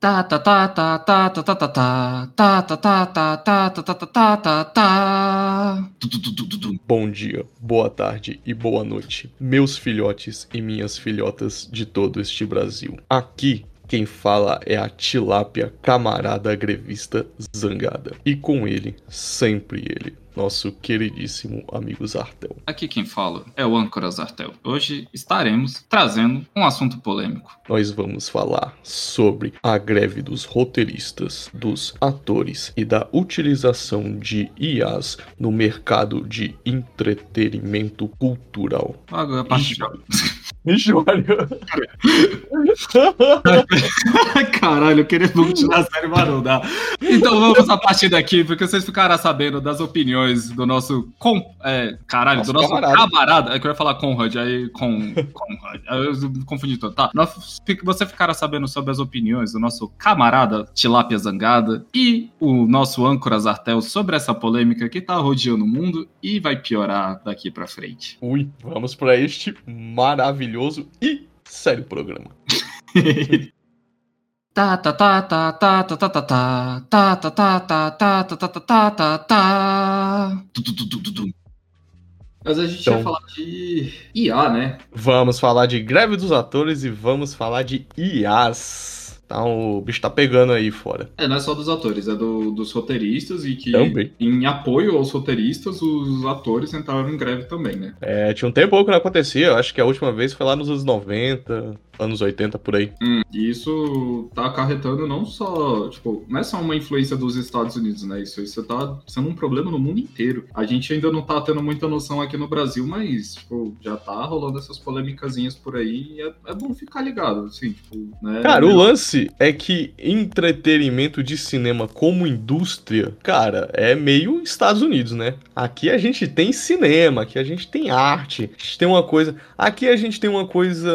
Tá, tá, tá, tá, tá, tá, tá, tá, tá, tá, tá, tá, tá, tá, tá, tá, tá, tá, tá. Bom dia, boa tarde e boa noite, meus filhotes e minhas filhotas de todo este Brasil. Aqui quem fala é a tilápia camarada grevista zangada. E com ele, sempre ele, nosso queridíssimo amigo Zartel. Aqui quem fala é o âncora Zartel. Hoje estaremos trazendo um assunto polêmico. Nós vamos falar sobre a greve dos roteiristas, dos atores e da utilização de IAs no mercado de entretenimento cultural. Agora, a parte de... Mijório. Caralho, eu queria muito tirar a série, mas não dá. Então vamos a partir daqui, porque vocês ficaram sabendo das opiniões do nosso. Com, é, caralho, nosso do nosso camarada. camarada. É que eu ia falar Conrad, aí com. Conrad. Aí eu confundi todo. Tá. Você ficará sabendo sobre as opiniões do nosso camarada Tilápia Zangada e o nosso âncora Zartel sobre essa polêmica que tá rodeando o mundo e vai piorar daqui pra frente. Ui, vamos para este maravilhoso maravilhoso e sério programa. Tá, tá, tá, tá, tá, tá, tá, tá, tá, tá, tá, tá, tá, tá, tá, tá, tá, tá, tá. Mas a gente então, ia falar de IA, né? Vamos falar de greve dos atores e vamos falar de IAs. Então o bicho tá pegando aí fora. É, não é só dos atores, é do, dos roteiristas e que também. em apoio aos roteiristas, os atores entraram em greve também, né? É, tinha um tempo que não acontecia, eu acho que a última vez foi lá nos anos 90, anos 80 por aí. Hum, e isso tá acarretando não só, tipo, não é só uma influência dos Estados Unidos, né? Isso, isso tá sendo um problema no mundo inteiro. A gente ainda não tá tendo muita noção aqui no Brasil, mas, tipo, já tá rolando essas polêmicazinhas por aí e é, é bom ficar ligado, assim, tipo, né? Cara, o lance é que entretenimento de cinema como indústria, cara, é meio Estados Unidos, né? Aqui a gente tem cinema, aqui a gente tem arte, a gente tem uma coisa. Aqui a gente tem uma coisa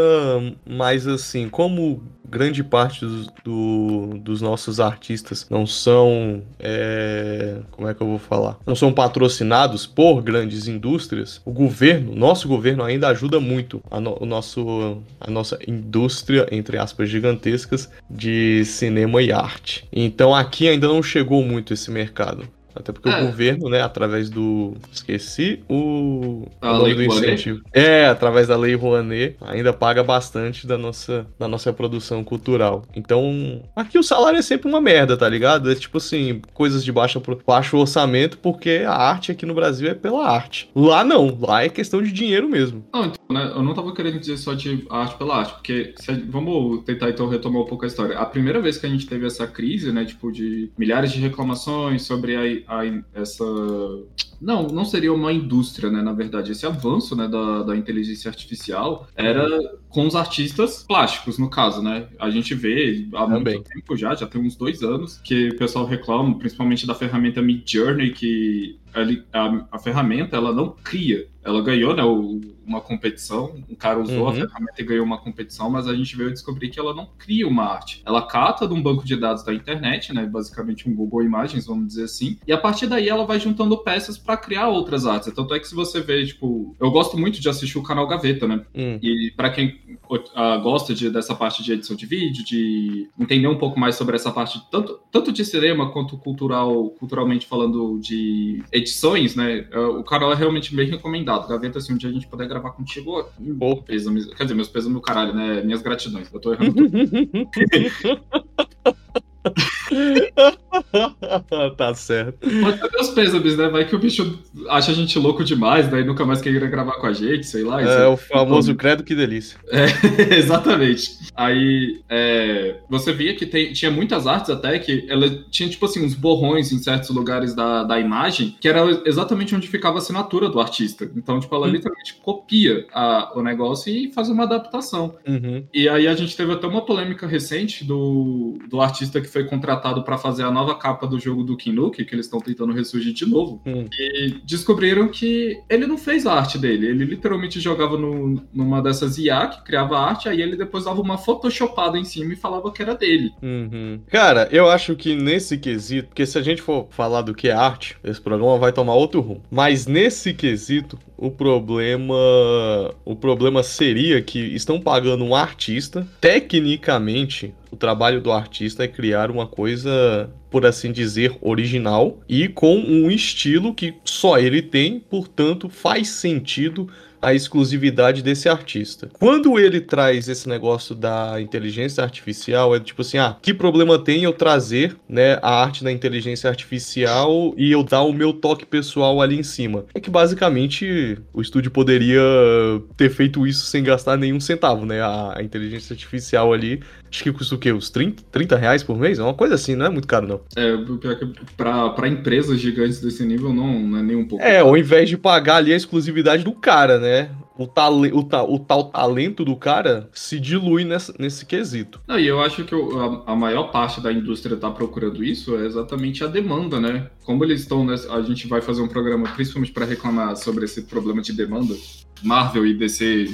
mais mas assim, como grande parte dos, do, dos nossos artistas não são. É, como é que eu vou falar? Não são patrocinados por grandes indústrias, o governo, nosso governo ainda ajuda muito a, no, o nosso, a nossa indústria, entre aspas, gigantescas de cinema e arte. Então aqui ainda não chegou muito esse mercado. Até porque é. o governo, né, através do. Esqueci o. A lei do incentivo. É, através da lei Rouanet, ainda paga bastante da nossa, da nossa produção cultural. Então, aqui o salário é sempre uma merda, tá ligado? É tipo assim, coisas de baixo, baixo orçamento, porque a arte aqui no Brasil é pela arte. Lá não, lá é questão de dinheiro mesmo. Não, então, né, eu não tava querendo dizer só de arte pela arte, porque se, vamos tentar então retomar um pouco a história. A primeira vez que a gente teve essa crise, né, tipo, de milhares de reclamações sobre a a, essa. Não, não seria uma indústria, né? Na verdade, esse avanço né, da, da inteligência artificial era com os artistas plásticos, no caso, né? A gente vê há Também. muito tempo já, já tem uns dois anos, que o pessoal reclama, principalmente da ferramenta Mid Journey, que a, a, ferramenta ela não cria. Ela ganhou né, uma competição, um cara usou uhum. a ferramenta e ganhou uma competição, mas a gente veio descobrir que ela não cria uma arte. Ela cata de um banco de dados da internet, né, basicamente um Google Imagens, vamos dizer assim, e a partir daí ela vai juntando peças para criar outras artes. Tanto é que se você vê, tipo, eu gosto muito de assistir o canal Gaveta, né? Uhum. E para quem uh, gosta de, dessa parte de edição de vídeo, de entender um pouco mais sobre essa parte, tanto, tanto de cinema quanto cultural, culturalmente falando de edições, né? Uh, o canal é realmente bem recomendado. Gaveta, assim, um dia a gente puder gravar contigo, oh. pêsames, quer dizer, meus pesos no caralho, né? Minhas gratidões. Eu tô errando tudo. tá certo. Pode ser meus pêsames, né? Vai que o bicho acha a gente louco demais, daí nunca mais quer gravar com a gente, sei lá. É, o famoso credo que delícia. É, exatamente. Aí é, você via que tem, tinha muitas artes até que ela tinha, tipo assim, uns borrões em certos lugares da, da imagem, que era exatamente onde ficava a assinatura do artista. Então, tipo, ela uhum. literalmente copia a, o negócio e faz uma adaptação. Uhum. E aí a gente teve até uma polêmica recente do, do artista que foi contratado para fazer a nova capa do jogo do Kinuke, que eles estão tentando ressurgir de novo. Hum. E descobriram que ele não fez a arte dele. Ele literalmente jogava no, numa dessas IA que criava arte, aí ele depois dava uma photoshopada em cima e falava que era dele. Uhum. Cara, eu acho que nesse quesito, porque se a gente for falar do que é arte, esse programa vai tomar outro rumo. Mas nesse quesito, o problema o problema seria que estão pagando um artista tecnicamente O trabalho do artista é criar uma coisa, por assim dizer, original e com um estilo que só ele tem, portanto, faz sentido a exclusividade desse artista. Quando ele traz esse negócio da inteligência artificial, é tipo assim, ah, que problema tem eu trazer, né, a arte da inteligência artificial e eu dar o meu toque pessoal ali em cima? É que basicamente o estúdio poderia ter feito isso sem gastar nenhum centavo, né? A, a inteligência artificial ali, acho que custa o quê? Uns 30, 30 reais por mês? É uma coisa assim, não é muito caro, não. É, pra, pra empresas gigantes desse nível, não, não é nem um pouco. É, caro. ao invés de pagar ali a exclusividade do cara, né? O, tale, o, ta, o tal talento do cara se dilui nessa, nesse quesito. Não, e eu acho que a, a maior parte da indústria está procurando isso é exatamente a demanda, né? Como eles estão, nessa, a gente vai fazer um programa principalmente para reclamar sobre esse problema de demanda. Marvel e DC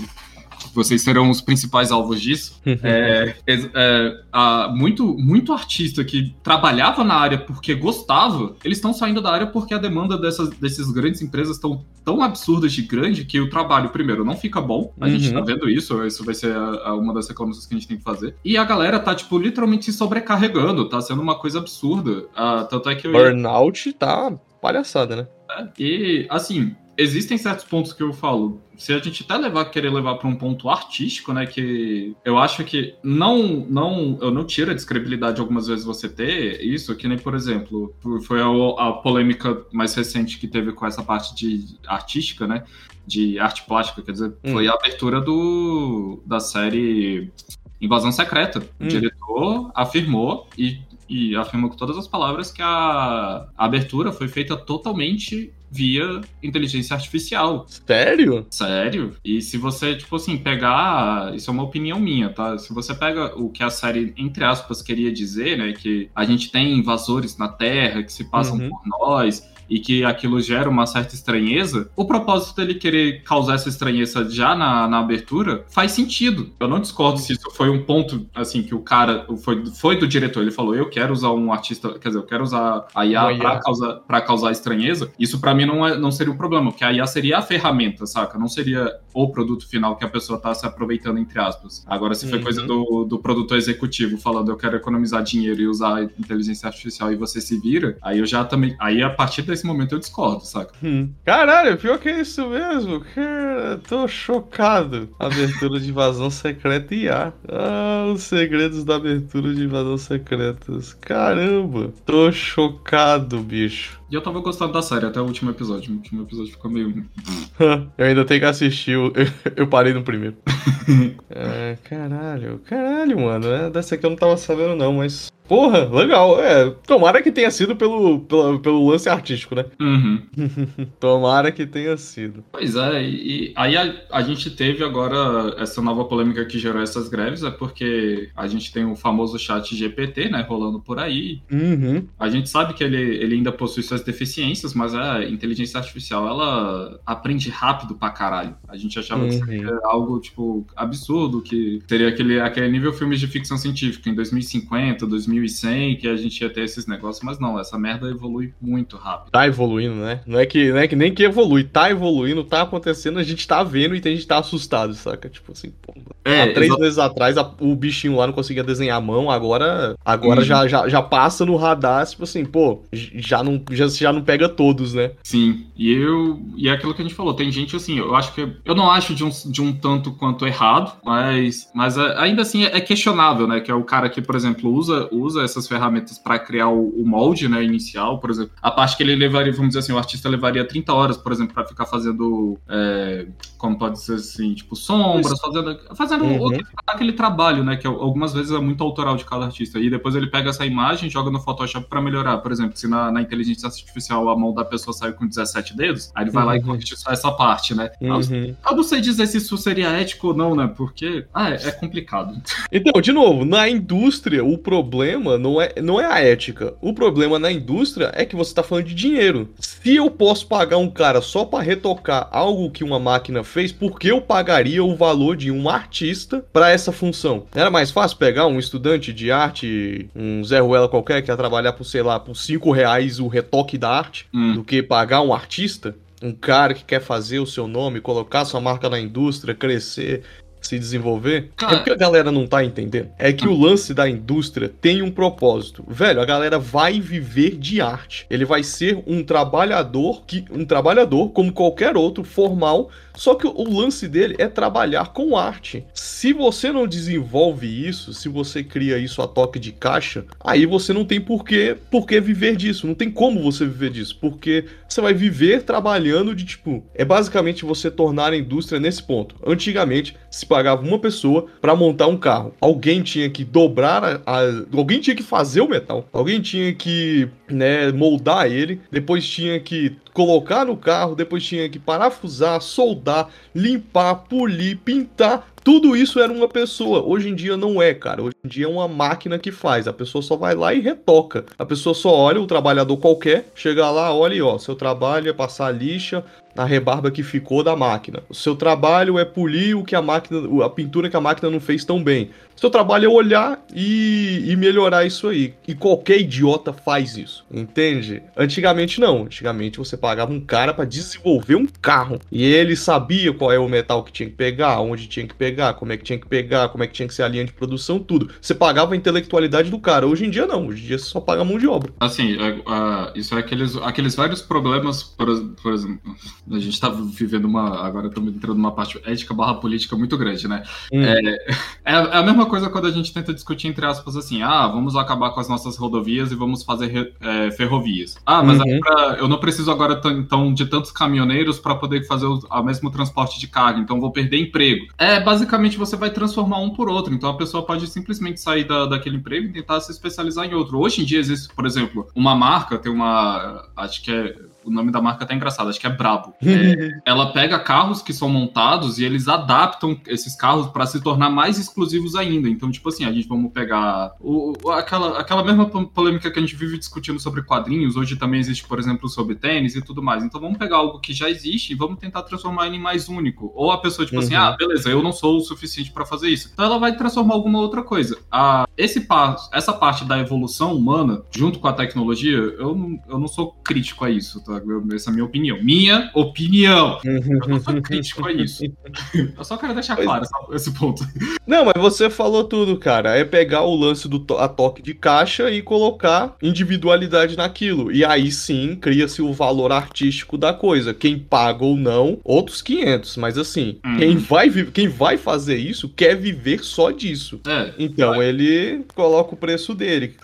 vocês serão os principais alvos disso. é, é, a, muito, muito artista que trabalhava na área porque gostava, eles estão saindo da área porque a demanda dessas, dessas grandes empresas estão tão absurdas de grande que o trabalho, primeiro, não fica bom. A uhum. gente tá vendo isso, isso vai ser a, a uma das reclamações que a gente tem que fazer. E a galera tá, tipo, literalmente se sobrecarregando, tá sendo uma coisa absurda. Uh, tanto é que eu... Burnout tá palhaçada, né? É, e, assim, existem certos pontos que eu falo. Se a gente até levar, querer levar para um ponto artístico, né? Que eu acho que não, não, eu não tiro a descredibilidade algumas vezes você ter isso, que nem, por exemplo, foi a, a polêmica mais recente que teve com essa parte de artística, né? De arte plástica, quer dizer, hum. foi a abertura do, da série Invasão Secreta. Hum. O diretor afirmou e e afirmou com todas as palavras que a, a abertura foi feita totalmente via inteligência artificial. Sério? Sério. E se você, tipo assim, pegar. Isso é uma opinião minha, tá? Se você pega o que a série, entre aspas, queria dizer, né? Que a gente tem invasores na Terra que se passam uhum. por nós e que aquilo gera uma certa estranheza, o propósito dele querer causar essa estranheza já na, na abertura faz sentido. Eu não discordo se isso foi um ponto, assim, que o cara foi, foi do diretor. Ele falou: eu quero usar um artista, quer dizer, eu quero usar a IA para causar, pra causar estranheza. Isso para mim não, é, não seria um problema, porque a IA seria a ferramenta, saca? Não seria o produto final que a pessoa tá se aproveitando, entre aspas. Agora, se foi uhum. coisa do, do produtor executivo falando, eu quero economizar dinheiro e usar inteligência artificial e você se vira, aí eu já também. Aí a partir desse momento eu discordo, saca? Hum. Caralho, pior que é isso mesmo. Cara, tô chocado. Abertura de invasão secreta IA. Ah, os segredos da abertura de invasão secretas. Caramba, tô chocado, bicho. E eu tava gostando da série até o último episódio. O último episódio ficou meio. eu ainda tenho que assistir. Eu, eu parei no primeiro. é, caralho, caralho, mano. É, dessa aqui eu não tava sabendo, não, mas. Porra, legal. É, tomara que tenha sido pelo, pelo, pelo lance artístico, né? Uhum. tomara que tenha sido. Pois é, e aí a, a, gente teve agora essa nova polêmica que gerou essas greves, é porque a gente tem o famoso chat GPT, né, rolando por aí. Uhum. A gente sabe que ele, ele ainda possui suas deficiências, mas a inteligência artificial, ela aprende rápido pra caralho. A gente achava uhum. que seria algo, tipo, absurdo, que teria aquele, aquele nível filmes de ficção científica em 2050, 2050, 2100 que a gente ia ter esses negócios, mas não, essa merda evolui muito rápido. Tá evoluindo, né? Não é que, não é que nem que evolui, tá evoluindo, tá acontecendo, a gente tá vendo e a gente tá assustado, saca? Tipo assim, pô, é, há três meses atrás a, o bichinho lá não conseguia desenhar a mão, agora, agora uhum. já, já, já passa no radar, tipo assim, pô, já não, já, já não pega todos, né? Sim, e eu, e é aquilo que a gente falou, tem gente assim, eu acho que, eu não acho de um, de um tanto quanto errado, mas, mas é, ainda assim é questionável, né? Que é o cara que, por exemplo, usa, usa usa essas ferramentas para criar o, o, molde né, inicial, por exemplo. A parte que ele levaria, vamos dizer assim, o artista levaria 30 horas, por exemplo, para ficar fazendo, é, como pode ser assim, tipo, sombras, fazendo, fazendo uhum. aquele trabalho, né, que algumas vezes é muito autoral de cada artista. E depois ele pega essa imagem, joga no Photoshop para melhorar. Por exemplo, se na, na, inteligência artificial a mão da pessoa saiu com 17 dedos, aí ele vai uhum. lá e uhum. corrige só essa parte, né? Uhum. Eu não sei dizer se isso seria ético ou não, né? Porque ah, é, é complicado. Então, de novo, na indústria, o problema problema não é, não é a ética. O problema na indústria é que você está falando de dinheiro. Se eu posso pagar um cara só para retocar algo que uma máquina fez, por que eu pagaria o valor de um artista para essa função? Era mais fácil pegar um estudante de arte, um Zé Ruela qualquer, que ia trabalhar por, sei lá, por 5 reais o retoque da arte, hum. do que pagar um artista? um cara que quer fazer o seu nome, colocar sua marca na indústria, crescer, se desenvolver, Cara... é porque a galera não tá entendendo. É que o lance da indústria tem um propósito. Velho, a galera vai viver de arte. Ele vai ser um trabalhador que um trabalhador como qualquer outro formal só que o lance dele é trabalhar com arte. Se você não desenvolve isso, se você cria isso a toque de caixa, aí você não tem por que, por que viver disso. Não tem como você viver disso. Porque você vai viver trabalhando de tipo. É basicamente você tornar a indústria nesse ponto. Antigamente, se pagava uma pessoa para montar um carro. Alguém tinha que dobrar a, a, Alguém tinha que fazer o metal. Alguém tinha que né, moldar ele. Depois tinha que colocar no carro, depois tinha que parafusar, soldar, limpar, polir, pintar. Tudo isso era uma pessoa. Hoje em dia não é, cara. Hoje em dia é uma máquina que faz. A pessoa só vai lá e retoca. A pessoa só olha o trabalhador qualquer, chega lá, olha e ó, seu trabalho é passar lixa, na rebarba que ficou da máquina. O seu trabalho é polir o que a máquina, a pintura que a máquina não fez tão bem. O seu trabalho é olhar e, e melhorar isso aí. E qualquer idiota faz isso, entende? Antigamente não. Antigamente você pagava um cara para desenvolver um carro e ele sabia qual é o metal que tinha que pegar, onde tinha que pegar, como é que tinha que pegar, como é que tinha que ser a linha de produção, tudo. Você pagava a intelectualidade do cara. Hoje em dia não. Hoje em dia você só paga a mão de obra. Assim, uh, isso é aqueles, aqueles vários problemas, por, por exemplo a gente tá vivendo uma. Agora estamos entrando numa parte ética barra política muito grande, né? Hum. É, é, é, a mesma coisa quando a gente tenta discutir, entre aspas, assim, ah, vamos acabar com as nossas rodovias e vamos fazer é, ferrovias. Ah, mas uhum. pra, eu não preciso agora então de tantos caminhoneiros para poder fazer o, o, mesmo transporte de carga, então vou perder emprego. É, basicamente você vai transformar um por outro, então a pessoa pode simplesmente sair da, daquele emprego e tentar se especializar em outro. Hoje em dia existe, por exemplo, uma marca, tem uma. Acho que é o nome da marca tá engraçado, acho que é Brabo. É, ela pega carros que são montados e eles adaptam esses carros para se tornar mais exclusivos ainda. Então, tipo assim, a gente vamos pegar o, aquela, aquela mesma polêmica que a gente vive discutindo sobre quadrinhos, hoje também existe, por exemplo, sobre tênis e tudo mais. Então, vamos pegar algo que já existe e vamos tentar transformar ele em mais único. Ou a pessoa, tipo assim, uhum. assim, ah, beleza, eu não sou o suficiente para fazer isso. Então, ela vai transformar alguma outra coisa. A, esse passo, essa parte da evolução humana, junto com a tecnologia, eu não, eu não sou crítico a isso, tá? Essa é a minha opinião. Minha opinião. Eu não sou crítico a isso. Eu só quero deixar claro esse ponto. Não, mas você falou tudo, cara. É pegar o lance do to a toque de caixa e colocar individualidade naquilo. E aí sim cria-se o valor artístico da coisa. Quem paga ou não, outros 500. Mas assim, uhum. quem, vai quem vai fazer isso quer viver só disso. É, então vai. ele coloca o preço dele.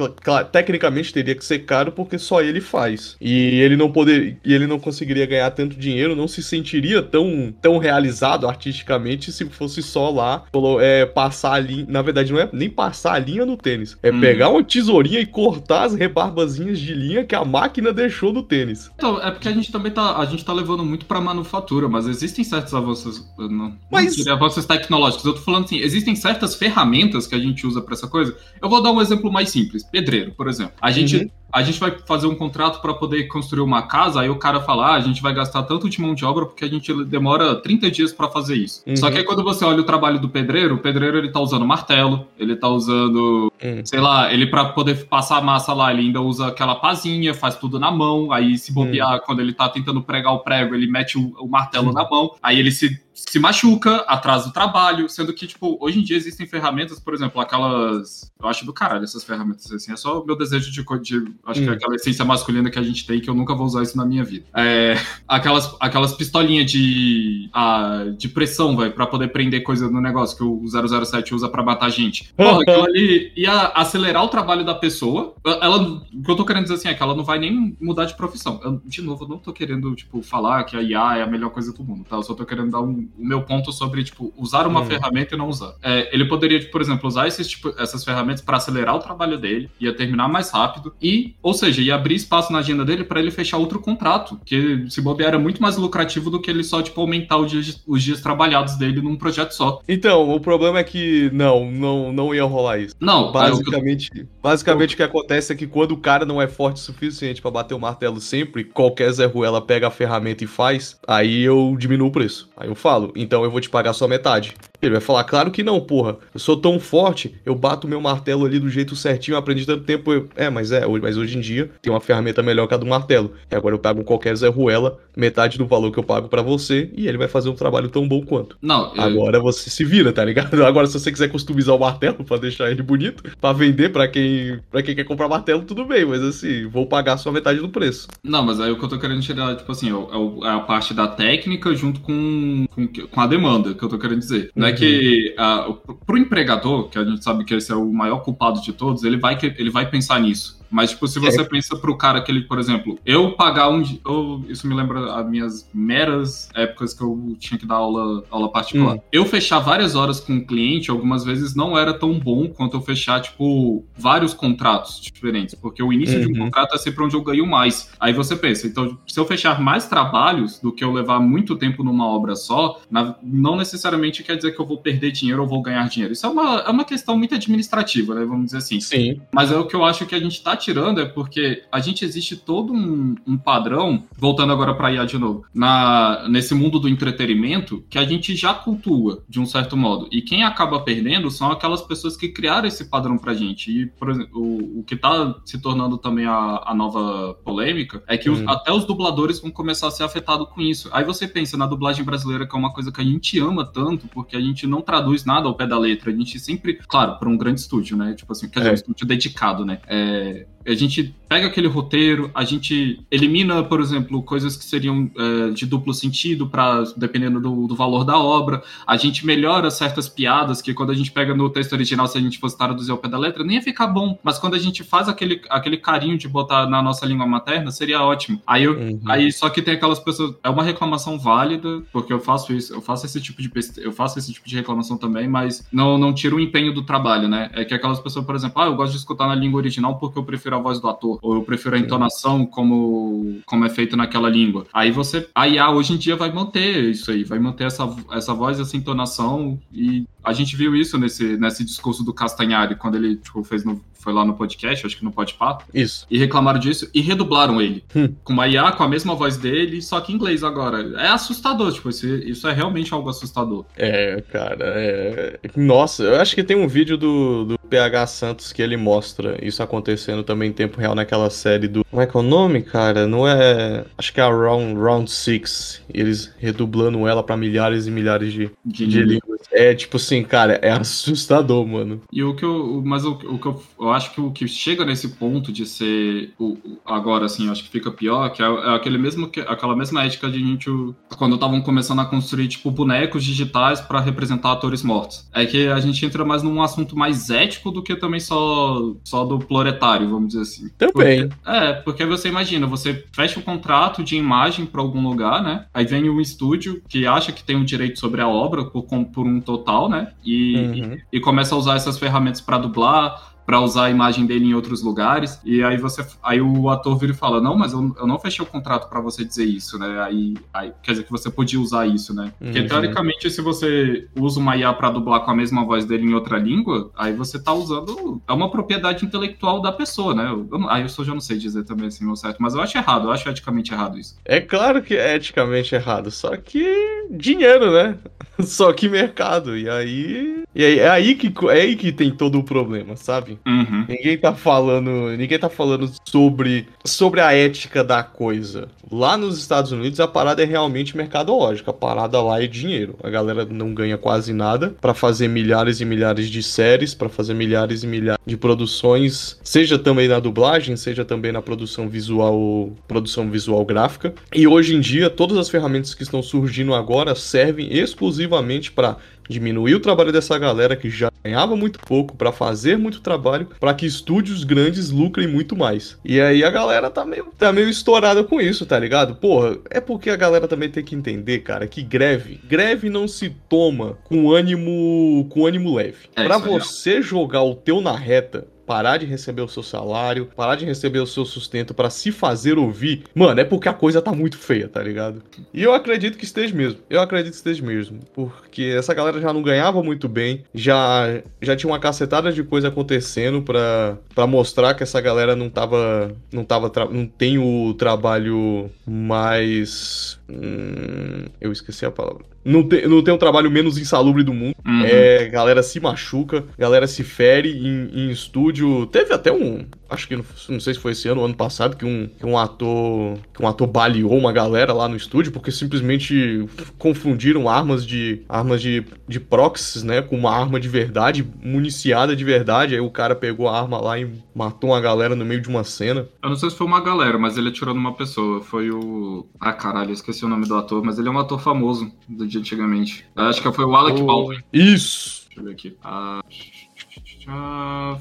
Tecnicamente teria que ser caro porque só ele faz. E ele não poder e ele não conseguiria ganhar tanto dinheiro, não se sentiria tão, tão realizado artisticamente se fosse só lá é, passar a linha. Na verdade, não é nem passar a linha no tênis, é hum. pegar uma tesourinha e cortar as rebarbazinhas de linha que a máquina deixou no tênis. Então, é porque a gente também tá, a gente tá levando muito pra manufatura, mas existem certos avanços, não, mas... não avanços tecnológicos. Eu tô falando assim, existem certas ferramentas que a gente usa para essa coisa. Eu vou dar um exemplo mais simples, pedreiro, por exemplo. A gente uhum a gente vai fazer um contrato para poder construir uma casa, aí o cara fala, ah, a gente vai gastar tanto de mão de obra porque a gente demora 30 dias para fazer isso. Uhum. Só que aí quando você olha o trabalho do pedreiro, o pedreiro ele tá usando martelo, ele tá usando, uhum. sei lá, ele para poder passar a massa lá, ele ainda usa aquela pazinha, faz tudo na mão, aí se bobear, uhum. quando ele tá tentando pregar o prego, ele mete o, o martelo na mão, aí ele se se machuca, atrasa o trabalho, sendo que, tipo, hoje em dia existem ferramentas, por exemplo, aquelas. Eu acho do caralho essas ferramentas, assim. É só o meu desejo de. de acho hum. que é hum. aquela essência masculina que a gente tem, que eu nunca vou usar isso na minha vida. É, aquelas, aquelas pistolinhas de. A, de pressão, velho, pra poder prender coisa no negócio que o 007 usa pra matar gente. Porra, aquilo ali ia acelerar o trabalho da pessoa. Ela. O que eu tô querendo dizer assim é que ela não vai nem mudar de profissão. Eu, de novo, eu não tô querendo, tipo, falar que a IA é a melhor coisa do mundo, tá? Eu só tô querendo dar um o meu ponto sobre, tipo, usar uma hum. ferramenta e não usar. É, ele poderia, por exemplo, usar esses, tipo, essas ferramentas para acelerar o trabalho dele, ia terminar mais rápido e, ou seja, ia abrir espaço na agenda dele para ele fechar outro contrato, que se bobear era muito mais lucrativo do que ele só, tipo, aumentar os dias, os dias trabalhados dele num projeto só. Então, o problema é que não, não, não ia rolar isso. Não, basicamente, eu... basicamente eu... o que acontece é que quando o cara não é forte o suficiente para bater o martelo sempre, qualquer Zé Ruela pega a ferramenta e faz, aí eu diminuo o preço. Aí eu falo, então eu vou te pagar só metade. Ele vai falar, claro que não, porra. Eu sou tão forte, eu bato meu martelo ali do jeito certinho, aprendi tanto tempo. Eu... É, mas é, mas hoje em dia tem uma ferramenta melhor que a do martelo. E agora eu pego qualquer Zé Ruela, metade do valor que eu pago para você, e ele vai fazer um trabalho tão bom quanto. Não, eu... Agora você se vira, tá ligado? Agora, se você quiser customizar o martelo para deixar ele bonito, para vender para quem para quem quer comprar martelo, tudo bem, mas assim, vou pagar só metade do preço. Não, mas aí o que eu tô querendo tirar, tipo assim, é, é a parte da técnica junto com, com, com, a demanda, que eu tô querendo dizer. Não é. Que a, pro empregador, que a gente sabe que esse é o maior culpado de todos, ele vai, ele vai pensar nisso. Mas, tipo, se você é. pensa pro cara que ele, por exemplo, eu pagar um. Eu, isso me lembra as minhas meras épocas que eu tinha que dar aula, aula particular. Hum. Eu fechar várias horas com um cliente, algumas vezes não era tão bom quanto eu fechar, tipo, vários contratos diferentes. Porque o início uhum. de um uhum. contrato é sempre onde eu ganho mais. Aí você pensa, então, se eu fechar mais trabalhos do que eu levar muito tempo numa obra só, na, não necessariamente quer dizer que eu vou perder dinheiro ou vou ganhar dinheiro. Isso é uma, é uma questão muito administrativa, né? Vamos dizer assim. Sim. Mas é o que eu acho que a gente tá tirando é porque a gente existe todo um, um padrão, voltando agora para IA de novo, na, nesse mundo do entretenimento, que a gente já cultua de um certo modo. E quem acaba perdendo são aquelas pessoas que criaram esse padrão pra gente. E, por exemplo, o, o que tá se tornando também a, a nova polêmica é que os, hum. até os dubladores vão começar a ser afetados com isso. Aí você pensa na dublagem brasileira, que é uma coisa que a gente ama tanto, porque a gente não traduz nada ao pé da letra. A gente sempre, claro, para um grande estúdio, né? Tipo assim, dizer, é. um estúdio dedicado, né? É, it. A gente pega aquele roteiro, a gente elimina, por exemplo, coisas que seriam é, de duplo sentido, para dependendo do, do, valor da obra. A gente melhora certas piadas que quando a gente pega no texto original, se a gente fosse traduzir ao pé da letra, nem ia ficar bom. Mas quando a gente faz aquele, aquele carinho de botar na nossa língua materna, seria ótimo. Aí, eu, uhum. aí só que tem aquelas pessoas. É uma reclamação válida, porque eu faço isso, eu faço esse tipo de eu faço esse tipo de reclamação também, mas não, não tira o empenho do trabalho, né? É que aquelas pessoas, por exemplo, ah, eu gosto de escutar na língua original porque eu prefiro a voz do ator, ou eu prefiro a entonação como, como é feito naquela língua. Aí você, a IA hoje em dia vai manter isso aí, vai manter essa, essa voz, essa entonação, e a gente viu isso nesse, nesse discurso do Castanhari, quando ele tipo, fez no, foi lá no podcast, acho que no Podpah. Isso. E reclamaram disso e redublaram ele. Hum. Com uma IA, com a mesma voz dele, só que em inglês agora. É assustador, tipo, isso, isso é realmente algo assustador. É, cara, é... Nossa, eu acho que tem um vídeo do, do PH Santos que ele mostra isso acontecendo também em tempo real naquela série do... Como é que é o nome, cara? Não é... Acho que é a Round, Round Six. Eles redublando ela para milhares e milhares de, de, de línguas. É, tipo assim, cara, é assustador, mano. E o que eu... Mas o, o que eu, eu acho que o que chega nesse ponto de ser o, agora assim, acho que fica pior, que é, é aquele mesmo aquela mesma ética de a gente quando estavam começando a construir tipo bonecos digitais para representar atores mortos. É que a gente entra mais num assunto mais ético do que também só só do proletário, vamos dizer assim. Também. Porque, é, porque você imagina, você fecha um contrato de imagem para algum lugar, né? Aí vem um estúdio que acha que tem o um direito sobre a obra por, por um total, né? E, uhum. e, e começa a usar essas ferramentas para dublar para usar a imagem dele em outros lugares. E aí você, aí o ator vira e fala: "Não, mas eu, eu não fechei o contrato para você dizer isso, né?" Aí, aí, quer dizer que você podia usar isso, né? Porque uhum. teoricamente se você usa uma IA para dublar com a mesma voz dele em outra língua, aí você tá usando é uma propriedade intelectual da pessoa, né? Eu, eu, aí eu só já não sei dizer também assim o certo, mas eu acho errado, eu acho eticamente errado isso. É claro que é eticamente errado, só que dinheiro, né? Só que mercado. E aí, e aí é aí que é aí que tem todo o problema, sabe? Uhum. Ninguém tá falando, ninguém tá falando sobre, sobre a ética da coisa. Lá nos Estados Unidos a parada é realmente mercadológica, a parada lá é dinheiro. A galera não ganha quase nada para fazer milhares e milhares de séries, para fazer milhares e milhares de produções, seja também na dublagem, seja também na produção visual, produção visual gráfica. E hoje em dia todas as ferramentas que estão surgindo agora servem exclusivamente para diminuir o trabalho dessa galera que já ganhava muito pouco para fazer muito trabalho, para que estúdios grandes lucrem muito mais. E aí a galera tá meio, tá meio estourada com isso, tá ligado? Porra, é porque a galera também tem que entender, cara, que greve, greve não se toma com ânimo, com ânimo leve. É, para você jogar o teu na reta parar de receber o seu salário, parar de receber o seu sustento para se fazer ouvir, mano, é porque a coisa tá muito feia, tá ligado? E eu acredito que esteja mesmo. Eu acredito que esteja mesmo. Porque essa galera já não ganhava muito bem, já, já tinha uma cacetada de coisa acontecendo para mostrar que essa galera não tava. não tava. não tem o trabalho mais. Hum, eu esqueci a palavra não, te, não tem um trabalho menos insalubre do mundo. Uhum. É, galera se machuca, galera se fere em, em estúdio. Teve até um. Acho que não, sei se foi esse ano ou ano passado que um, que um ator. Que um ator baleou uma galera lá no estúdio porque simplesmente confundiram armas de. armas de, de proxies, né? Com uma arma de verdade, municiada de verdade. Aí o cara pegou a arma lá e matou uma galera no meio de uma cena. Eu não sei se foi uma galera, mas ele atirou numa pessoa. Foi o. Ah, caralho, esqueci o nome do ator, mas ele é um ator famoso do de antigamente. Acho que foi o Alec oh, Baldwin. Isso! Deixa eu ver aqui. Ah,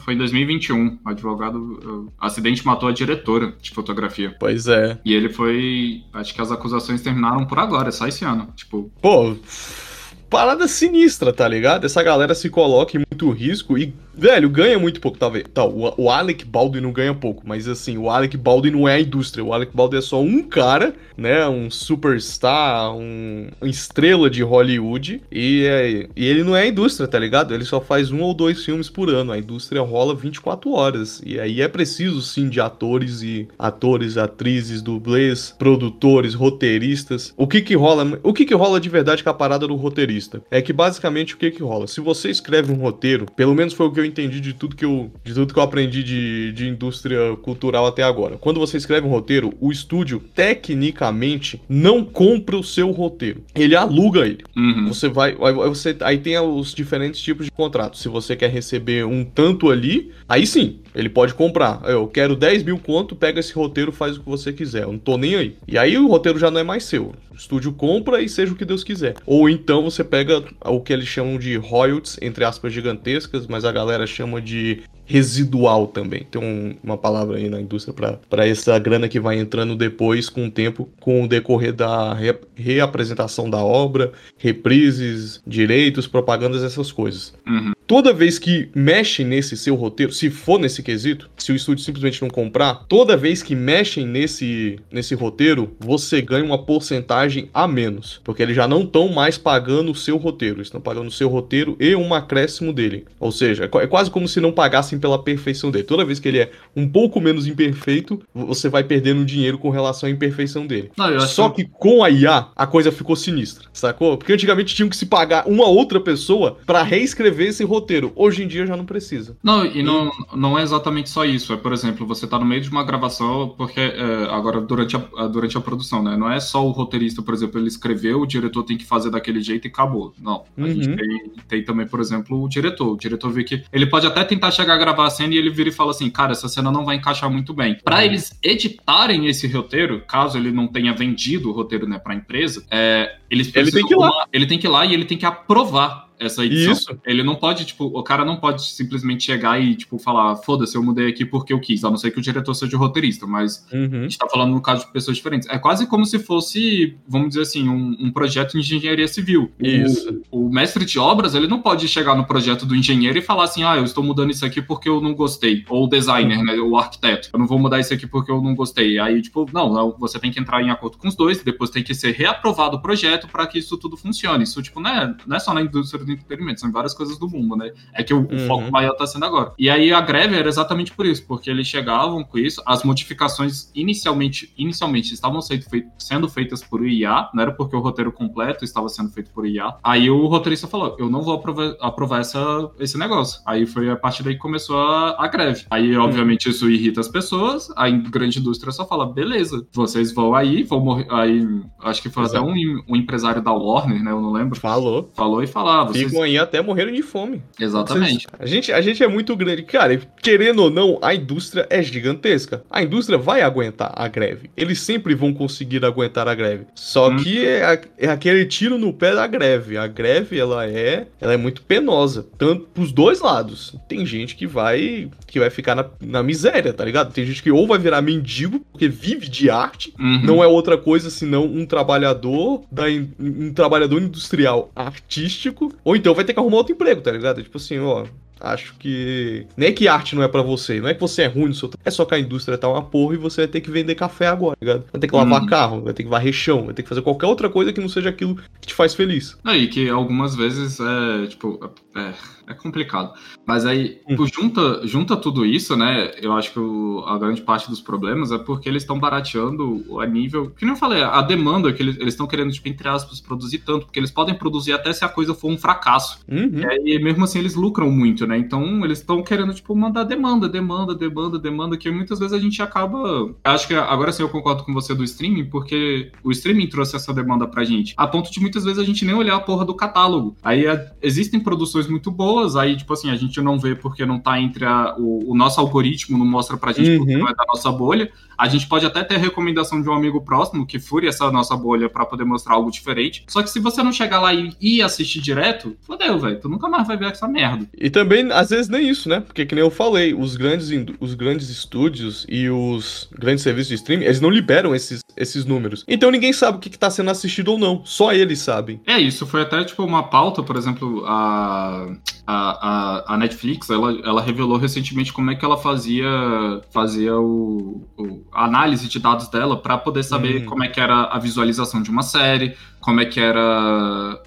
foi em 2021. O advogado. O acidente matou a diretora de fotografia. Pois é. E ele foi. Acho que as acusações terminaram por agora, só esse ano. Tipo. Pô parada sinistra, tá ligado? Essa galera se coloca em muito risco e, velho, ganha muito pouco, talvez. Tá, o, o Alec Baldwin não ganha pouco, mas assim, o Alec Baldwin não é a indústria. O Alec Baldwin é só um cara, né? Um superstar, um, estrela de Hollywood. E, é, e ele não é a indústria, tá ligado? Ele só faz um ou dois filmes por ano. A indústria rola 24 horas. E aí é preciso, sim, de atores e atores, atrizes, dublês, produtores, roteiristas. O que que rola? O que que rola de verdade com a parada do roteirista? é que basicamente o que que rola? Se você escreve um roteiro, pelo menos foi o que eu entendi de tudo que eu, de tudo que eu aprendi de, de indústria cultural até agora. Quando você escreve um roteiro, o estúdio tecnicamente não compra o seu roteiro. Ele aluga ele. Uhum. Você vai, você aí tem os diferentes tipos de contratos. Se você quer receber um tanto ali, aí sim, ele pode comprar. Eu quero 10 mil conto, pega esse roteiro, faz o que você quiser. Eu não tô nem aí. E aí o roteiro já não é mais seu. O estúdio compra e seja o que Deus quiser. Ou então você pega o que eles chamam de royalties, entre aspas, gigantescas, mas a galera chama de residual também. Tem um, uma palavra aí na indústria para essa grana que vai entrando depois, com o tempo, com o decorrer da re, reapresentação da obra, reprises, direitos, propagandas, essas coisas. Uhum. Toda vez que mexem nesse seu roteiro, se for nesse quesito, se o estúdio simplesmente não comprar, toda vez que mexem nesse, nesse roteiro, você ganha uma porcentagem a menos. Porque eles já não estão mais pagando o seu roteiro, estão pagando o seu roteiro e um acréscimo dele. Ou seja, é quase como se não pagassem pela perfeição dele. Toda vez que ele é um pouco menos imperfeito, você vai perdendo dinheiro com relação à imperfeição dele. Não, Só que... que com a IA, a coisa ficou sinistra, sacou? Porque antigamente tinham que se pagar uma outra pessoa para reescrever esse roteiro. Hoje em dia já não precisa. Não, e não, não é exatamente só isso. É, por exemplo, você tá no meio de uma gravação, porque é, agora durante a, durante a produção, né? Não é só o roteirista, por exemplo, ele escreveu, o diretor tem que fazer daquele jeito e acabou. Não. A uhum. gente tem, tem também, por exemplo, o diretor. O diretor vê que ele pode até tentar chegar gravar a cena e ele vira e fala assim: cara, essa cena não vai encaixar muito bem. Para uhum. eles editarem esse roteiro, caso ele não tenha vendido o roteiro né, para a empresa, é, eles ele tem que ir lá. Ele tem que ir lá e ele tem que aprovar essa edição. Isso. Ele não pode, tipo, o cara não pode simplesmente chegar e, tipo, falar, foda-se, eu mudei aqui porque eu quis, a não ser que o diretor seja roteirista, mas uhum. a gente tá falando no caso de pessoas diferentes. É quase como se fosse, vamos dizer assim, um, um projeto de engenharia civil. Isso. O, o, mestre de obras, ele não pode chegar no projeto do engenheiro e falar assim, ah, eu estou mudando isso aqui porque eu não gostei. Ou o designer, uhum. né, o arquiteto. Eu não vou mudar isso aqui porque eu não gostei. Aí, tipo, não, você tem que entrar em acordo com os dois, depois tem que ser reaprovado o projeto para que isso tudo funcione. Isso, tipo, não é, não é só na indústria do entretenimento, são várias coisas do mundo, né? É que o, uhum. o foco maior tá sendo agora. E aí a greve era exatamente por isso, porque eles chegavam com isso, as modificações inicialmente, inicialmente estavam sendo, feit sendo feitas por IA, não era porque o roteiro completo estava sendo feito por IA. Aí o roteirista falou: eu não vou aprovar, aprovar essa, esse negócio. Aí foi a partir daí que começou a, a greve. Aí, uhum. obviamente, isso irrita as pessoas, a grande indústria só fala: beleza, vocês vão aí, vão morrer. Aí, acho que foi Exato. até um, um, empresário da Warner, né? Eu não lembro. Falou. Falou e falava. Vocês... Ficam aí até morreram de fome. Exatamente. A gente, a gente é muito grande. Cara, querendo ou não, a indústria é gigantesca. A indústria vai aguentar a greve. Eles sempre vão conseguir aguentar a greve. Só hum. que é, é, aquele tiro no pé da greve. A greve, ela é, ela é muito penosa. Tanto pros dois lados. Tem gente que vai que vai ficar na, na miséria, tá ligado? Tem gente que ou vai virar mendigo, porque vive de arte, uhum. não é outra coisa senão um trabalhador da, um trabalhador industrial artístico, ou então vai ter que arrumar outro emprego, tá ligado? Tipo assim, ó, Acho que. Nem é que arte não é para você, não é que você é ruim no seu. É só que a indústria tá uma porra e você vai ter que vender café agora, tá ligado? Vai ter que lavar uhum. carro, vai ter que varrer chão, vai ter que fazer qualquer outra coisa que não seja aquilo que te faz feliz. Aí, que algumas vezes é, tipo, é, é complicado. Mas aí, hum. junta, junta tudo isso, né? Eu acho que o, a grande parte dos problemas é porque eles estão barateando a nível. Que nem eu falei, a demanda que eles estão querendo, tipo, entre aspas, produzir tanto, porque eles podem produzir até se a coisa for um fracasso. Uhum. E aí, mesmo assim, eles lucram muito, né? Então, eles estão querendo, tipo, mandar demanda, demanda, demanda, demanda, que muitas vezes a gente acaba. Acho que agora sim eu concordo com você do streaming, porque o streaming trouxe essa demanda pra gente. A ponto de muitas vezes a gente nem olhar a porra do catálogo. Aí é, existem produções muito boas, aí, tipo assim, a gente não vê porque não tá entre a, o, o, nosso algoritmo, não mostra pra gente uhum. porque não é da nossa bolha. A gente pode até ter recomendação de um amigo próximo que fure essa nossa bolha para poder mostrar algo diferente. Só que se você não chegar lá e, e assistir direto, fodeu, velho. Tu nunca mais vai ver essa merda. E também, às vezes, nem isso, né? Porque, que nem eu falei, os grandes, os grandes estúdios e os grandes serviços de streaming, eles não liberam esses, esses números. Então ninguém sabe o que, que tá sendo assistido ou não. Só eles sabem. É, isso foi até, tipo, uma pauta, por exemplo, a, a, a, a Netflix, ela, ela revelou recentemente como é que ela fazia, fazia o, o a análise de dados dela para poder saber uhum. como é que era a visualização de uma série, como é que era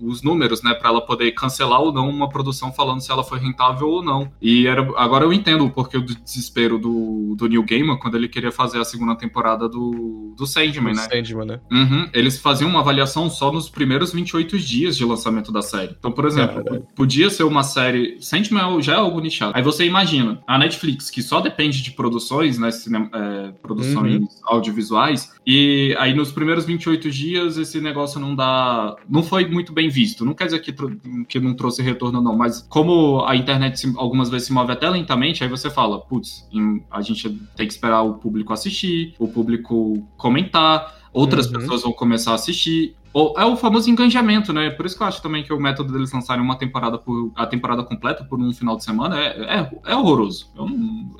os números, né, para ela poder cancelar ou não uma produção falando se ela foi rentável ou não. E era, agora eu entendo o porquê do desespero do, do Neil Gaiman quando ele queria fazer a segunda temporada do, do Sandman, do né? Sandman, né? Uhum, eles faziam uma avaliação só nos primeiros 28 dias de lançamento da série. Então, por exemplo, podia ser uma série. Sandman já é algo nichado. Aí você imagina, a Netflix, que só depende de produções, né? Cinema, é, produções uhum. audiovisuais, e aí nos primeiros 28 dias esse negócio não dá não foi muito bem visto. Não quer dizer que, que não trouxe retorno, não, mas como a internet se, algumas vezes se move até lentamente, aí você fala, putz, a gente tem que esperar o público assistir, o público comentar, outras uhum. pessoas vão começar a assistir, é o famoso engajamento, né? Por isso que eu acho também que o método deles lançarem uma temporada por a temporada completa por um final de semana é, é, é horroroso. Eu,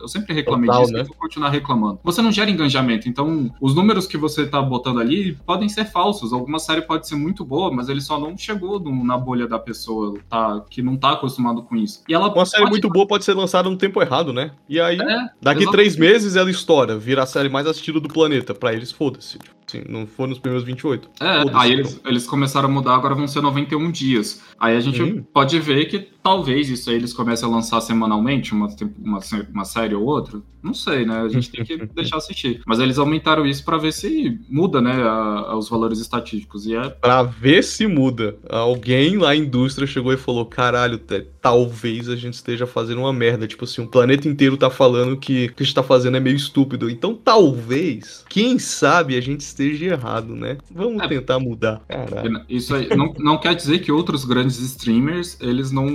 eu, sempre reclamei Total, disso né? e vou continuar reclamando. Você não gera engajamento, então os números que você tá botando ali podem ser falsos. Alguma série pode ser muito boa, mas ele só não chegou no, na bolha da pessoa tá, que não tá acostumado com isso. E ela uma série pode... muito boa pode ser lançada no tempo errado, né? E aí, é, daqui exatamente. três meses ela estoura, vira a série mais assistida do planeta. Pra eles, foda-se. Sim, não foi nos primeiros 28. É, aí eles, eles começaram a mudar, agora vão ser 91 dias. Aí a gente hum. pode ver que talvez isso aí eles comecem a lançar semanalmente, uma, uma, uma série ou outra. Não sei, né? A gente tem que deixar assistir. Mas eles aumentaram isso para ver se muda, né? A, a, os valores estatísticos. E é... Pra ver se muda. Alguém lá na indústria chegou e falou: caralho, talvez a gente esteja fazendo uma merda. Tipo assim, o planeta inteiro tá falando que o que a gente tá fazendo é meio estúpido. Então talvez, quem sabe, a gente esteja errado, né? Vamos é. tentar mudar. Caralho. Isso aí não, não quer dizer que outros grandes streamers eles não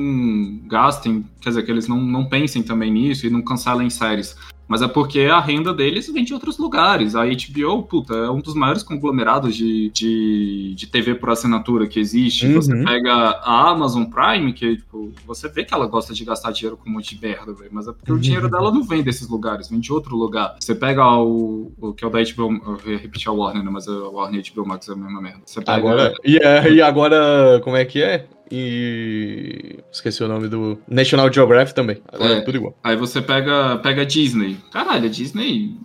gastem, quer dizer, que eles não, não pensem também nisso e não cancelem séries. Mas é porque a renda deles vem de outros lugares. A HBO, puta, é um dos maiores conglomerados de, de, de TV por assinatura que existe. Uhum. Você pega a Amazon Prime, que tipo, você vê que ela gosta de gastar dinheiro com um monte de merda, velho. Mas é porque uhum. o dinheiro dela não vem desses lugares, vem de outro lugar. Você pega o, o que é o da HBO, eu ia repetir a Warner, né? Mas a Warner e HBO Max é a mesma merda. Pega... Agora, e, é, e agora, como é que é? E esqueci o nome do National Geographic também. Agora é, é tudo igual. Aí você pega pega Disney. Caralho, a Disney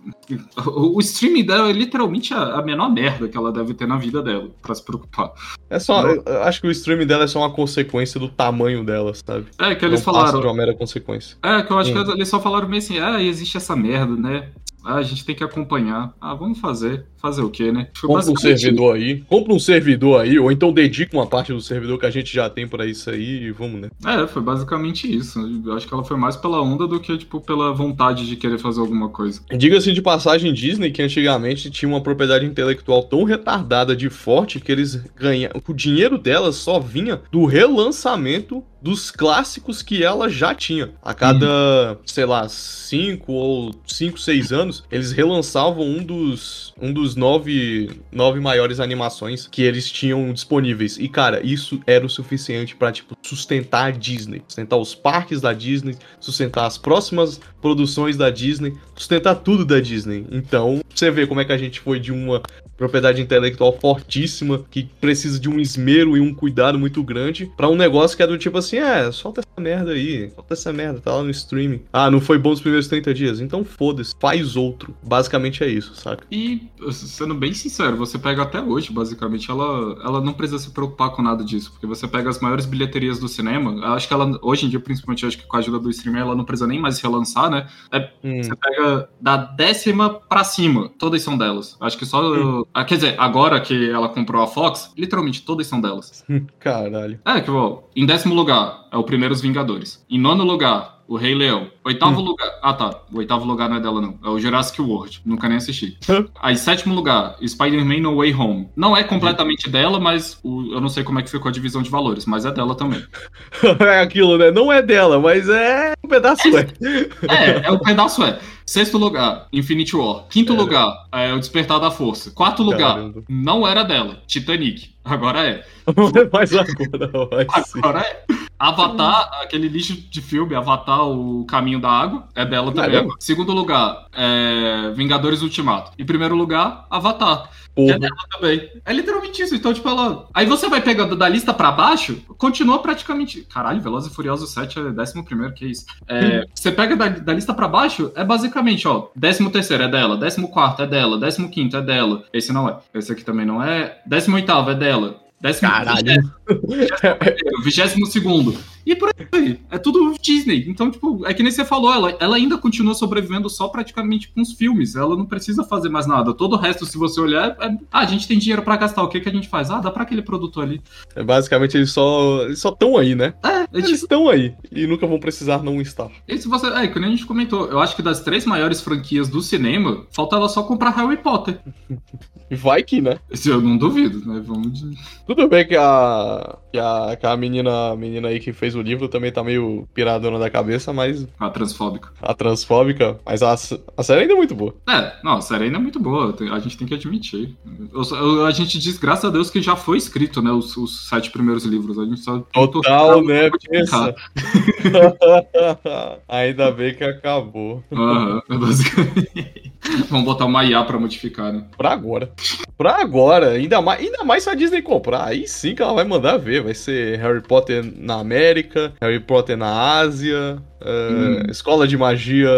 o, o streaming dela é literalmente a, a, menor merda que ela deve ter na vida dela para se preocupar. É só, acho que o streaming dela é só uma consequência do tamanho dela, sabe? É que eles Não falaram de uma mera consequência. É que eu acho hum. que eles só falaram meio assim, ah, existe essa merda, né? Ah, a gente tem que acompanhar. Ah, vamos fazer. Fazer o quê, né? Foi Compra um servidor aí. Compra um servidor aí, ou então dedica uma parte do servidor que a gente já tem para isso aí e vamos, né? É, foi basicamente isso. Eu acho que ela foi mais pela onda do que, tipo, pela vontade de querer fazer alguma coisa. Diga-se de passagem, Disney, que antigamente tinha uma propriedade intelectual tão retardada de forte que eles ganham. O dinheiro delas só vinha do relançamento dos clássicos que ela já tinha. A cada, hum. sei lá, cinco ou cinco, seis anos, eles relançavam um dos, um dos nove, nove maiores animações que eles tinham disponíveis. E, cara, isso era o suficiente para tipo, sustentar a Disney, sustentar os parques da Disney, sustentar as próximas produções da Disney, sustentar tudo da Disney. Então, você vê como é que a gente foi de uma propriedade intelectual fortíssima, que precisa de um esmero e um cuidado muito grande, para um negócio que é do tipo assim, é, solta essa merda aí, solta essa merda, tá lá no streaming. Ah, não foi bom os primeiros 30 dias? Então foda-se, faz outro. Basicamente é isso, saca? E, sendo bem sincero, você pega até hoje, basicamente, ela, ela não precisa se preocupar com nada disso, porque você pega as maiores bilheterias do cinema, acho que ela, hoje em dia, principalmente, acho que com a ajuda do streaming, ela não precisa nem mais relançar, né? É, hum. Você pega da décima pra cima, todas são delas. Acho que só. Hum. Ah, quer dizer, agora que ela comprou a Fox, literalmente todas são delas. Caralho. É, que, ó, em décimo lugar, é o primeiro Os Vingadores. Em nono lugar, o Rei Leão. Oitavo hum. lugar. Ah, tá. O oitavo lugar não é dela, não. É o Jurassic World. Nunca nem assisti. Aí, sétimo lugar, Spider-Man No Way Home. Não é completamente dela, mas o... eu não sei como é que ficou a divisão de valores, mas é dela também. é aquilo, né? Não é dela, mas é. Um pedaço é. É, é, o pedaço é. Sexto lugar, Infinity War. Quinto era. lugar, é o Despertar da Força. Quarto lugar, Caramba. não era dela, Titanic. Agora é. Mas agora, agora é. Avatar, aquele lixo de filme, Avatar, o Caminho da Água, é dela também. Segundo lugar, é Vingadores Ultimato. Em primeiro lugar, Avatar. Que é dela também. É literalmente isso. Então, tipo, ela. Aí você vai pegando da lista pra baixo, continua praticamente. Caralho, Velozes e Furiosos 7 é décimo primeiro, que é isso. É, você pega da, da, lista pra baixo, é basicamente, ó. Décimo terceiro é dela, décimo quarto é dela, décimo quinto é dela. Esse não é. Esse aqui também não é. Décimo oitavo é dela. Décimo, Caralho. Vigésimo segundo. E por aí. É tudo Disney. Então, tipo, é que nem você falou, ela, ela ainda continua sobrevivendo só praticamente com os filmes. Ela não precisa fazer mais nada. Todo o resto, se você olhar, é. Ah, a gente tem dinheiro para gastar. O que, que a gente faz? Ah, dá pra aquele produto ali. É, basicamente, eles só eles só estão aí, né? É, eles estão tipo... aí. E nunca vão precisar não estar. E se você. É, que nem a gente comentou, eu acho que das três maiores franquias do cinema, falta ela só comprar Harry Potter. Vai que, né? Isso eu não duvido, né? Vamos. Tudo bem que a. que a, que a menina, a menina aí que fez o livro também tá meio piradona da cabeça, mas. A transfóbica. A transfóbica, mas a, a série ainda é muito boa. É, não, a série ainda é muito boa, a gente tem que admitir. Eu, eu, a gente diz, graças a Deus, que já foi escrito, né? Os, os sete primeiros livros. A gente só. Total, né? Pensa. ainda bem que acabou. Uhum, basicamente. Vamos botar uma IA pra modificar, né? Pra agora. Pra agora. Ainda mais, ainda mais se a Disney comprar. Aí sim que ela vai mandar ver. Vai ser Harry Potter na América, Harry Potter na Ásia, uh, hum. Escola de Magia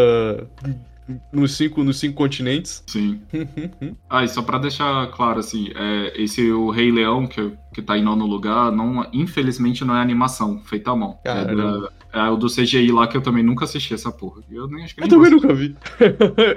nos cinco, nos cinco continentes. Sim. ah, e só pra deixar claro, assim, é, esse o Rei Leão, que, que tá em nono lugar, não, infelizmente não é animação, feita à mão. É, da, é, o do CGI lá que eu também nunca assisti essa porra. Eu nem acho que Eu também nunca vi.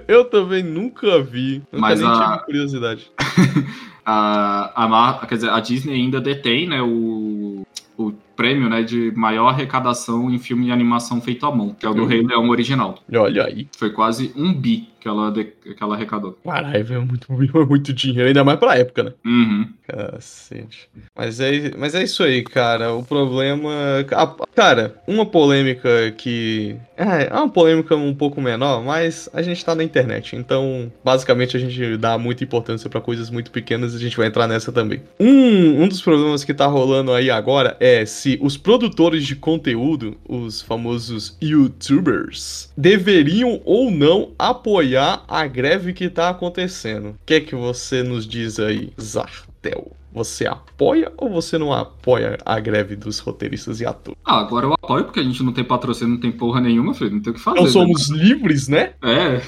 eu também nunca vi. Nunca Mas nem a... tive curiosidade. a, a, Mar... quer dizer, a Disney ainda detém, né, o, o prêmio, né, de maior arrecadação em filme de animação feito à mão, que é o do uhum. Rei Leão original. Olha aí. Foi quase um bi que ela, de, que ela arrecadou. Caralho, é muito, é muito dinheiro, ainda mais pra época, né? Uhum. Cacete. Mas é, mas é isso aí, cara. O problema. Cara, uma polêmica que. É, é uma polêmica um pouco menor, mas a gente tá na internet. Então, basicamente, a gente dá muita importância para coisas muito pequenas e a gente vai entrar nessa também. Um, um dos problemas que tá rolando aí agora é se os produtores de conteúdo, os famosos YouTubers, deveriam ou não apoiar a greve que tá acontecendo. O que é que você nos diz aí, Zartel? Você apoia ou você não apoia a greve dos roteiristas e atores? Ah, agora eu apoio porque a gente não tem patrocínio, não tem porra nenhuma, filho. Não tem o que fazer. Não somos né? livres, né? É,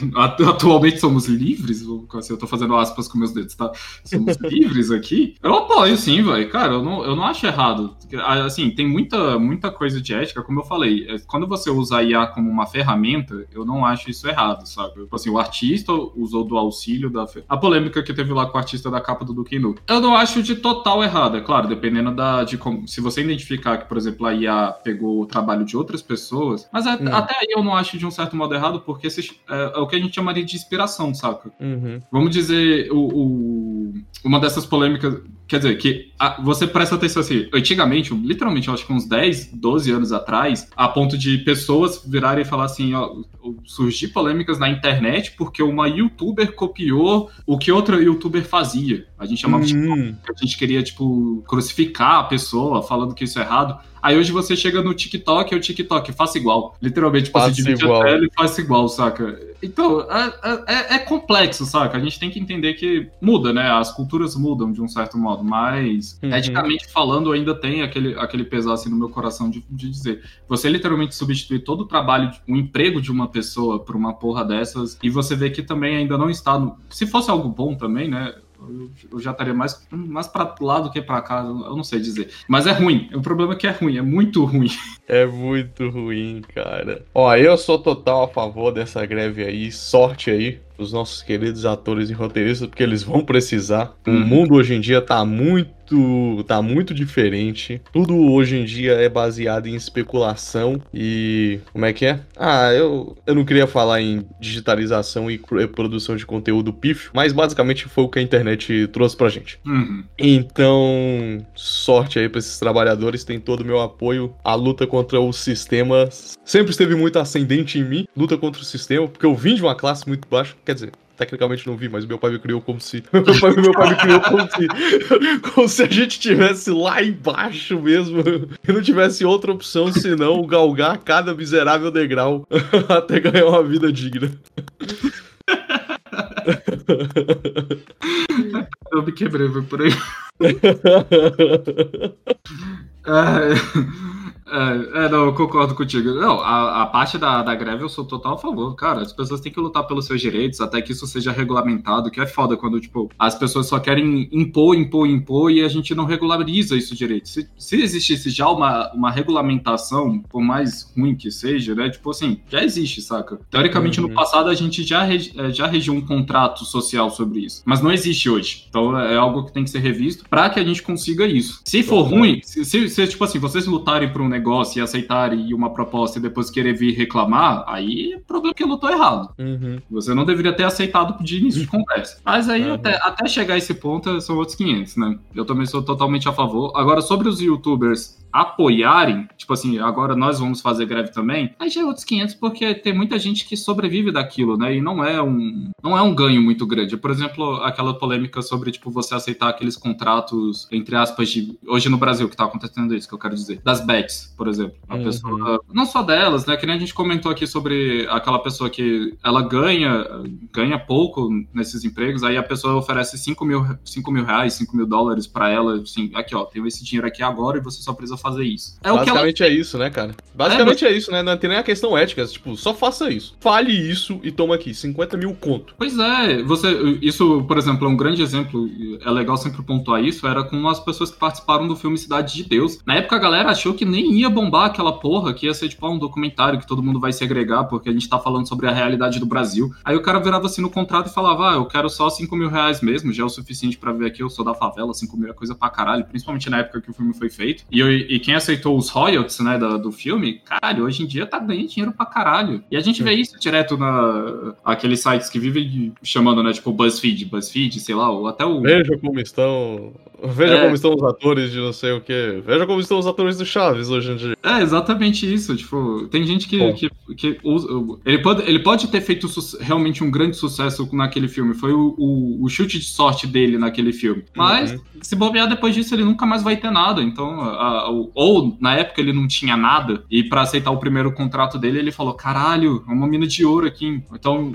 atualmente somos livres. Assim, eu tô fazendo aspas com meus dedos, tá? Somos livres aqui. Eu apoio, sim, velho. Cara, eu não, eu não acho errado. Assim, tem muita, muita coisa de ética, como eu falei. É, quando você usa a IA como uma ferramenta, eu não acho isso errado, sabe? Tipo assim, o artista usou do auxílio da. A polêmica que teve lá com o artista da capa do Duke Nu. Eu não acho de total errado, é claro, dependendo da, de como, se você identificar que, por exemplo, a IA pegou o trabalho de outras pessoas, mas hum. até aí eu não acho de um certo modo errado, porque esse, é, é, o que a gente chamaria de inspiração, saca? Uhum. Vamos dizer, o, o, uma dessas polêmicas Quer dizer, que a, você presta atenção assim, antigamente, literalmente, acho que uns 10, 12 anos atrás, a ponto de pessoas virarem e falar assim, ó, surgir polêmicas na internet porque uma youtuber copiou o que outra youtuber fazia. A gente chamava uhum. de. A gente queria, tipo, crucificar a pessoa falando que isso é errado. Aí hoje você chega no TikTok e o TikTok faça igual. Literalmente, tipo, faça você divide igual. a tela e faça igual, saca? Então, é, é, é, complexo, saca? A gente tem que entender que muda, né? As culturas mudam de um certo modo. modo, mas uhum. eticamente falando, ainda tem aquele, aquele pesar assim no meu coração de, de dizer. Você literalmente substituir todo o trabalho, o emprego de uma pessoa por uma porra dessas, e você vê que também ainda não está no. Se fosse algo bom também, né? Eu já estaria mais, mais para lá do que para cá, eu não sei dizer. Mas é ruim. O problema é que é ruim, é muito ruim. É muito ruim, cara. Ó, eu sou total a favor dessa greve aí. Sorte aí os nossos queridos atores e roteiristas, porque eles vão precisar. O uhum. mundo hoje em dia tá muito tá muito diferente. Tudo hoje em dia é baseado em especulação e como é que é? Ah, eu, eu não queria falar em digitalização e produção de conteúdo pífio, mas basicamente foi o que a internet trouxe pra gente. Uhum. Então, sorte aí para esses trabalhadores, tem todo o meu apoio. A luta contra o sistema sempre esteve muito ascendente em mim, luta contra o sistema, porque eu vim de uma classe muito baixa Quer dizer, tecnicamente não vi, mas meu pai me criou como se. Meu pai, meu pai me criou como se. Como se a gente tivesse lá embaixo mesmo. E não tivesse outra opção senão galgar cada miserável degrau até ganhar uma vida digna. Eu me quebrei, foi por aí. ah, é, é, não, eu concordo contigo. Não, a, a parte da, da greve eu sou total a favor. Cara, as pessoas têm que lutar pelos seus direitos até que isso seja regulamentado, que é foda quando, tipo, as pessoas só querem impor, impor, impor e a gente não regulariza isso direito. Se, se existisse já uma, uma regulamentação, por mais ruim que seja, né? Tipo assim, já existe, saca? Teoricamente, uhum. no passado a gente já, é, já regiu um contrato social sobre isso, mas não existe hoje. Então é algo que tem que ser revisto para que a gente consiga isso. Se for ruim, se, se, se, tipo assim, vocês lutarem por um negócio e aceitarem uma proposta e depois querer vir reclamar, aí é problema que lutou errado. Uhum. Você não deveria ter aceitado de início de conversa. Mas aí, uhum. até, até chegar a esse ponto, são outros 500, né? Eu também sou totalmente a favor. Agora, sobre os youtubers apoiarem, tipo assim, agora nós vamos fazer greve também, aí já é outros 500, porque tem muita gente que sobrevive daquilo, né? E não é um, não é um ganho muito grande. Por exemplo, aquela polêmica sobre, tipo, você aceitar aqueles contratos, entre aspas, de. Hoje no Brasil, que tá acontecendo isso, que eu quero dizer. Das bets, por exemplo. A uhum. pessoa. Não só delas, né? Que nem a gente comentou aqui sobre aquela pessoa que ela ganha, ganha pouco nesses empregos, aí a pessoa oferece 5 mil, 5 mil reais, 5 mil dólares para ela, assim, aqui, ó, tenho esse dinheiro aqui agora e você só precisa fazer isso. É Basicamente ela... é isso, né, cara? Basicamente é, é, isso, né? Não tem nem a questão ética. Tipo, só faça isso. Fale isso e toma aqui, 50 mil conto. Pois é, você. Isso, por exemplo, é um grande exemplo. É legal sempre pontuar isso. Era com as pessoas que participaram do filme Cidade de Deus. Na época a galera achou que nem ia bombar aquela porra, que ia ser tipo um documentário que todo mundo vai segregar, porque a gente tá falando sobre a realidade do Brasil. Aí o cara virava assim no contrato e falava: Ah, eu quero só 5 mil reais mesmo, já é o suficiente para ver aqui, eu sou da favela, 5 mil é coisa pra caralho, principalmente na época que o filme foi feito. E, eu, e quem aceitou os royalties, né, do, do filme, caralho, hoje em dia tá ganhando dinheiro pra caralho. E a gente vê isso direto na aqueles sites que vivem chamando, né, tipo BuzzFeed, BuzzFeed, sei lá, ou até o... Veja como estão... Veja é... como estão os atores de não sei o que. Veja como estão os atores do Chaves hoje em dia. É, exatamente isso. Tipo, tem gente que, que, que usa... Ele pode, ele pode ter feito realmente um grande sucesso naquele filme. Foi o, o, o chute de sorte dele naquele filme. Mas, uhum. se bobear depois disso, ele nunca mais vai ter nada. Então, a, a, ou na época ele não tinha nada, e para aceitar o primeiro contrato dele, ele falou: caralho, é uma mina de ouro aqui. Então,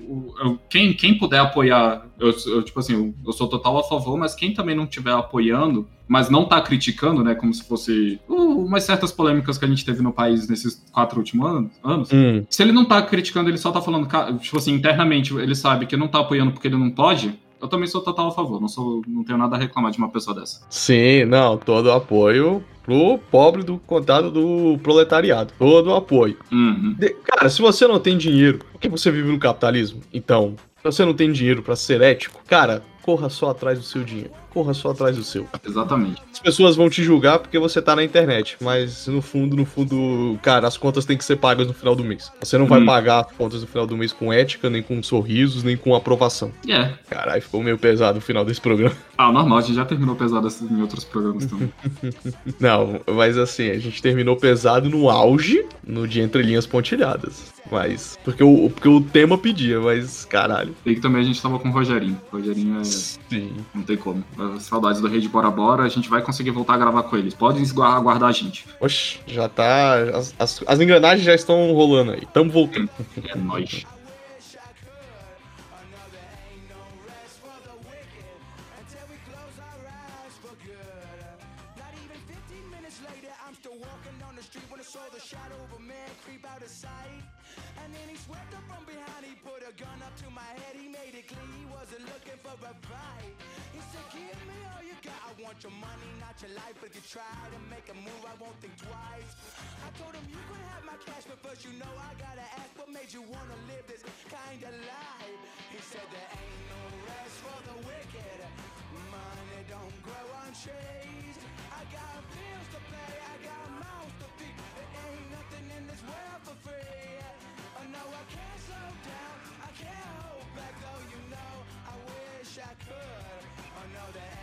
quem, quem puder apoiar, eu, eu tipo assim, eu, sou total a favor, mas quem também não estiver apoiando, mas não tá criticando, né, como se fosse uh, umas certas polêmicas que a gente teve no país nesses quatro últimos anos, anos hum. se ele não tá criticando, ele só tá falando, tipo assim, internamente, ele sabe que não tá apoiando porque ele não pode, eu também sou total a favor, não, sou, não tenho nada a reclamar de uma pessoa dessa. Sim, não, todo apoio pro pobre do contado do proletariado. Todo apoio. Uhum. De, cara, se você não tem dinheiro, por que você vive no capitalismo? Então, você não tem dinheiro para ser ético, cara, corra só atrás do seu dinheiro corra só atrás do seu. Exatamente. As pessoas vão te julgar porque você tá na internet, mas no fundo, no fundo, cara, as contas têm que ser pagas no final do mês. Você não hum. vai pagar as contas no final do mês com ética, nem com sorrisos, nem com aprovação. É. Yeah. Caralho, ficou meio pesado o final desse programa. Ah, normal, a gente já terminou pesado em outros programas também. não, mas assim, a gente terminou pesado no auge, no de Entre Linhas Pontilhadas. Mas. Porque o, porque o tema pedia, mas caralho. E que também a gente tava com o Rogerinho. O Rogerinho é. Sim. Não tem como saudades do Rei de Bora Bora, a gente vai conseguir voltar a gravar com eles. Podem aguardar a gente. Oxe, já tá. As, as, as engrenagens já estão rolando aí. Tamo voltando. É nóis. your money, not your life. But if you try to make a move, I won't think twice. I told him you could have my cash, but first you know I gotta ask what made you wanna live this kind of life. He said there ain't no rest for the wicked. Money don't grow on trees. I got bills to pay, I got mouths to feed. There ain't nothing in this world for free. Oh no, I can't slow down, I can't hold back, though you know I wish I could. Oh no, there